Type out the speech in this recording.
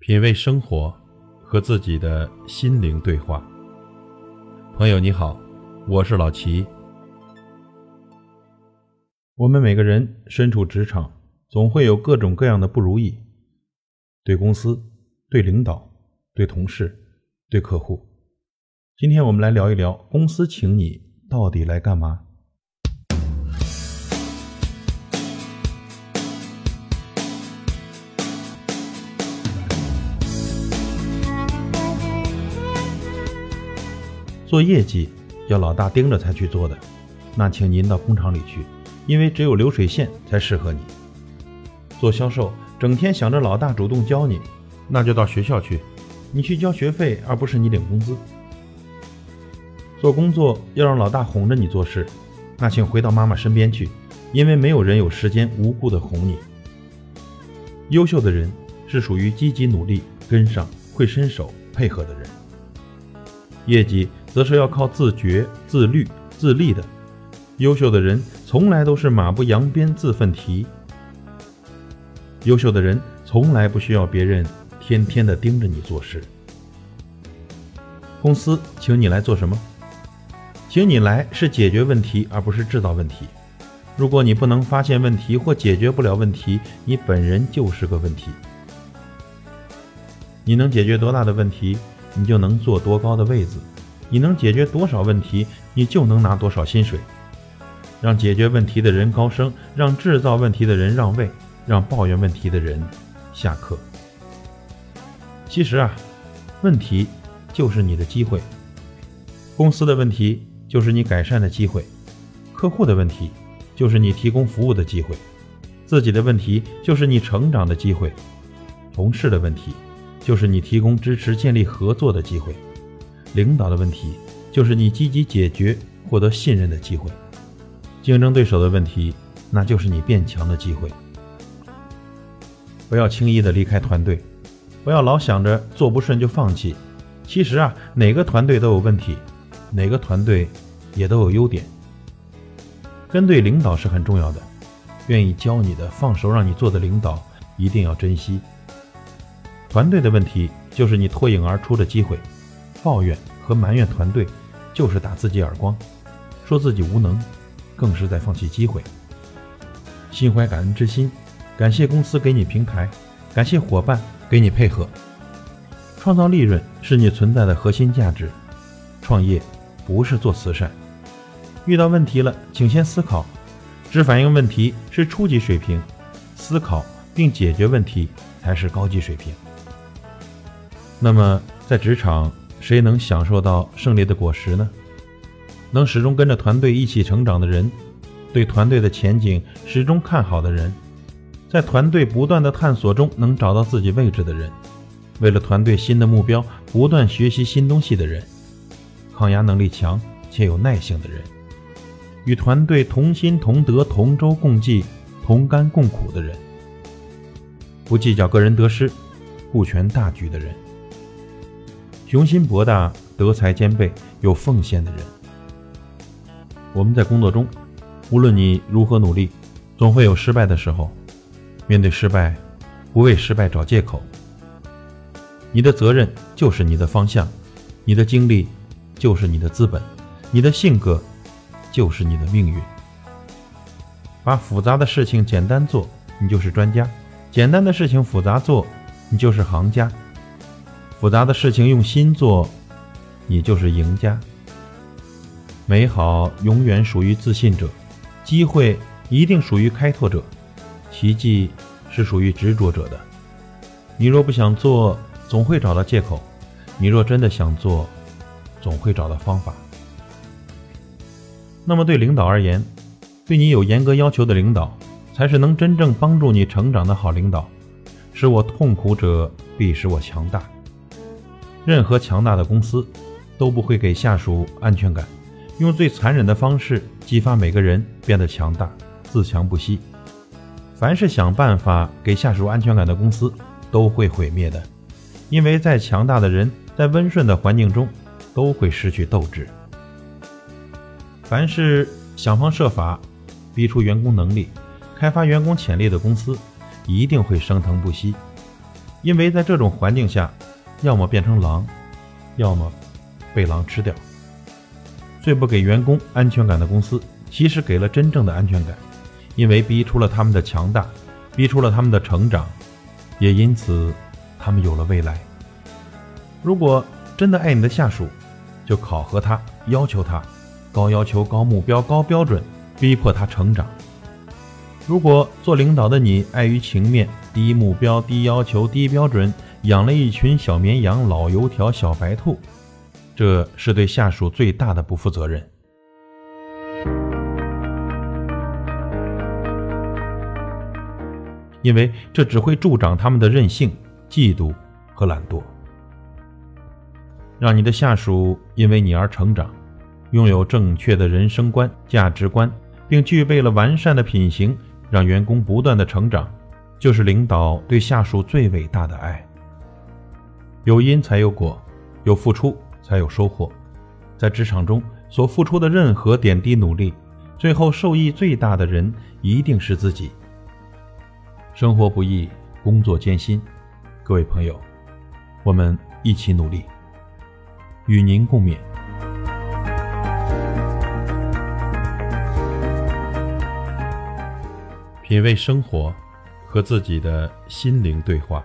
品味生活，和自己的心灵对话。朋友你好，我是老齐。我们每个人身处职场，总会有各种各样的不如意，对公司、对领导、对同事、对客户。今天我们来聊一聊，公司请你到底来干嘛？做业绩要老大盯着才去做的，那请您到工厂里去，因为只有流水线才适合你。做销售整天想着老大主动教你，那就到学校去，你去交学费而不是你领工资。做工作要让老大哄着你做事，那请回到妈妈身边去，因为没有人有时间无故的哄你。优秀的人是属于积极努力、跟上、会伸手、配合的人。业绩。则是要靠自觉、自律、自立的。优秀的人从来都是马不扬鞭、自奋蹄。优秀的人从来不需要别人天天的盯着你做事。公司请你来做什么？请你来是解决问题，而不是制造问题。如果你不能发现问题或解决不了问题，你本人就是个问题。你能解决多大的问题，你就能坐多高的位子。你能解决多少问题，你就能拿多少薪水。让解决问题的人高升，让制造问题的人让位，让抱怨问题的人下课。其实啊，问题就是你的机会。公司的问题就是你改善的机会，客户的问题就是你提供服务的机会，自己的问题就是你成长的机会，同事的问题就是你提供支持、建立合作的机会。领导的问题，就是你积极解决、获得信任的机会；竞争对手的问题，那就是你变强的机会。不要轻易的离开团队，不要老想着做不顺就放弃。其实啊，哪个团队都有问题，哪个团队也都有优点。跟对领导是很重要的，愿意教你的、放手让你做的领导，一定要珍惜。团队的问题，就是你脱颖而出的机会。抱怨和埋怨团队，就是打自己耳光；说自己无能，更是在放弃机会。心怀感恩之心，感谢公司给你平台，感谢伙伴给你配合。创造利润是你存在的核心价值。创业不是做慈善。遇到问题了，请先思考，只反映问题是初级水平，思考并解决问题才是高级水平。那么在职场。谁能享受到胜利的果实呢？能始终跟着团队一起成长的人，对团队的前景始终看好的人，在团队不断的探索中能找到自己位置的人，为了团队新的目标不断学习新东西的人，抗压能力强且有耐性的人，与团队同心同德、同舟共济、同甘共苦的人，不计较个人得失、顾全大局的人。雄心博大、德才兼备、有奉献的人。我们在工作中，无论你如何努力，总会有失败的时候。面对失败，不为失败找借口。你的责任就是你的方向，你的经历就是你的资本，你的性格就是你的命运。把复杂的事情简单做，你就是专家；简单的事情复杂做，你就是行家。复杂的事情用心做，你就是赢家。美好永远属于自信者，机会一定属于开拓者，奇迹是属于执着者的。你若不想做，总会找到借口；你若真的想做，总会找到方法。那么，对领导而言，对你有严格要求的领导，才是能真正帮助你成长的好领导。使我痛苦者，必使我强大。任何强大的公司都不会给下属安全感，用最残忍的方式激发每个人变得强大、自强不息。凡是想办法给下属安全感的公司都会毁灭的，因为再强大的人在温顺的环境中都会失去斗志。凡是想方设法逼出员工能力、开发员工潜力的公司，一定会升腾不息。因为在这种环境下，要么变成狼，要么被狼吃掉。最不给员工安全感的公司，其实给了真正的安全感，因为逼出了他们的强大，逼出了他们的成长，也因此他们有了未来。如果真的爱你的下属，就考核他，要求他，高要求、高目标、高标准，逼迫他成长。如果做领导的你碍于情面，低目标、低要求、低标准，养了一群小绵羊、老油条、小白兔，这是对下属最大的不负责任。因为这只会助长他们的任性、嫉妒和懒惰。让你的下属因为你而成长，拥有正确的人生观、价值观，并具备了完善的品行。让员工不断的成长，就是领导对下属最伟大的爱。有因才有果，有付出才有收获。在职场中所付出的任何点滴努力，最后受益最大的人一定是自己。生活不易，工作艰辛，各位朋友，我们一起努力，与您共勉。品味生活，和自己的心灵对话。